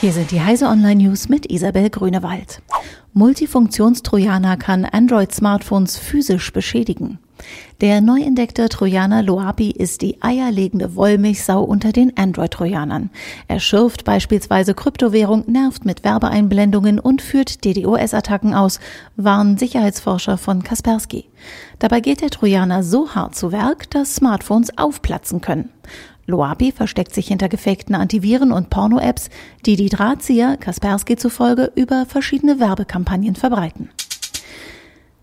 Hier sind die Heise Online News mit Isabel Grünewald. Multifunktionstrojaner kann Android-Smartphones physisch beschädigen. Der neu entdeckte Trojaner Loapi ist die eierlegende Wollmilchsau unter den Android-Trojanern. Er schürft beispielsweise Kryptowährung, nervt mit Werbeeinblendungen und führt DDoS-Attacken aus, warnen Sicherheitsforscher von Kaspersky. Dabei geht der Trojaner so hart zu Werk, dass Smartphones aufplatzen können. Loapi versteckt sich hinter gefakten Antiviren und Porno-Apps, die die Drahtzieher, Kaspersky zufolge, über verschiedene Werbekampagnen verbreiten.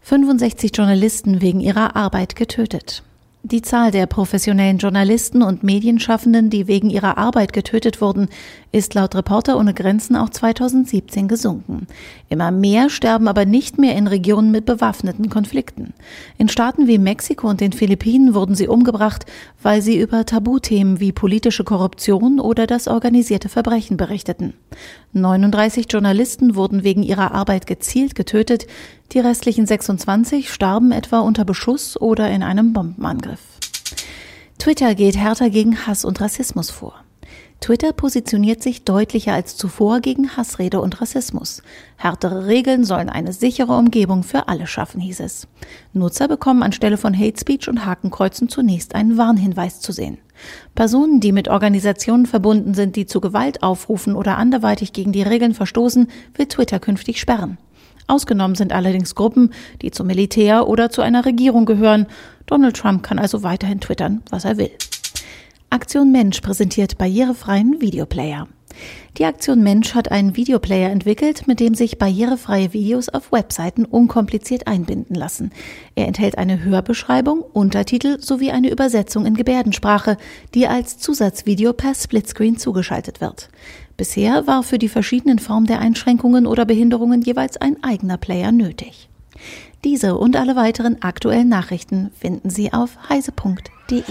65 Journalisten wegen ihrer Arbeit getötet. Die Zahl der professionellen Journalisten und Medienschaffenden, die wegen ihrer Arbeit getötet wurden, ist laut Reporter ohne Grenzen auch 2017 gesunken. Immer mehr sterben aber nicht mehr in Regionen mit bewaffneten Konflikten. In Staaten wie Mexiko und den Philippinen wurden sie umgebracht, weil sie über Tabuthemen wie politische Korruption oder das organisierte Verbrechen berichteten. 39 Journalisten wurden wegen ihrer Arbeit gezielt getötet, die restlichen 26 starben etwa unter Beschuss oder in einem Bombenangriff. Twitter geht härter gegen Hass und Rassismus vor. Twitter positioniert sich deutlicher als zuvor gegen Hassrede und Rassismus. Härtere Regeln sollen eine sichere Umgebung für alle schaffen, hieß es. Nutzer bekommen anstelle von Hate Speech und Hakenkreuzen zunächst einen Warnhinweis zu sehen. Personen, die mit Organisationen verbunden sind, die zu Gewalt aufrufen oder anderweitig gegen die Regeln verstoßen, wird Twitter künftig sperren. Ausgenommen sind allerdings Gruppen, die zum Militär oder zu einer Regierung gehören. Donald Trump kann also weiterhin twittern, was er will. Aktion Mensch präsentiert barrierefreien Videoplayer. Die Aktion Mensch hat einen Videoplayer entwickelt, mit dem sich barrierefreie Videos auf Webseiten unkompliziert einbinden lassen. Er enthält eine Hörbeschreibung, Untertitel sowie eine Übersetzung in Gebärdensprache, die als Zusatzvideo per Splitscreen zugeschaltet wird. Bisher war für die verschiedenen Formen der Einschränkungen oder Behinderungen jeweils ein eigener Player nötig. Diese und alle weiteren aktuellen Nachrichten finden Sie auf heise.de.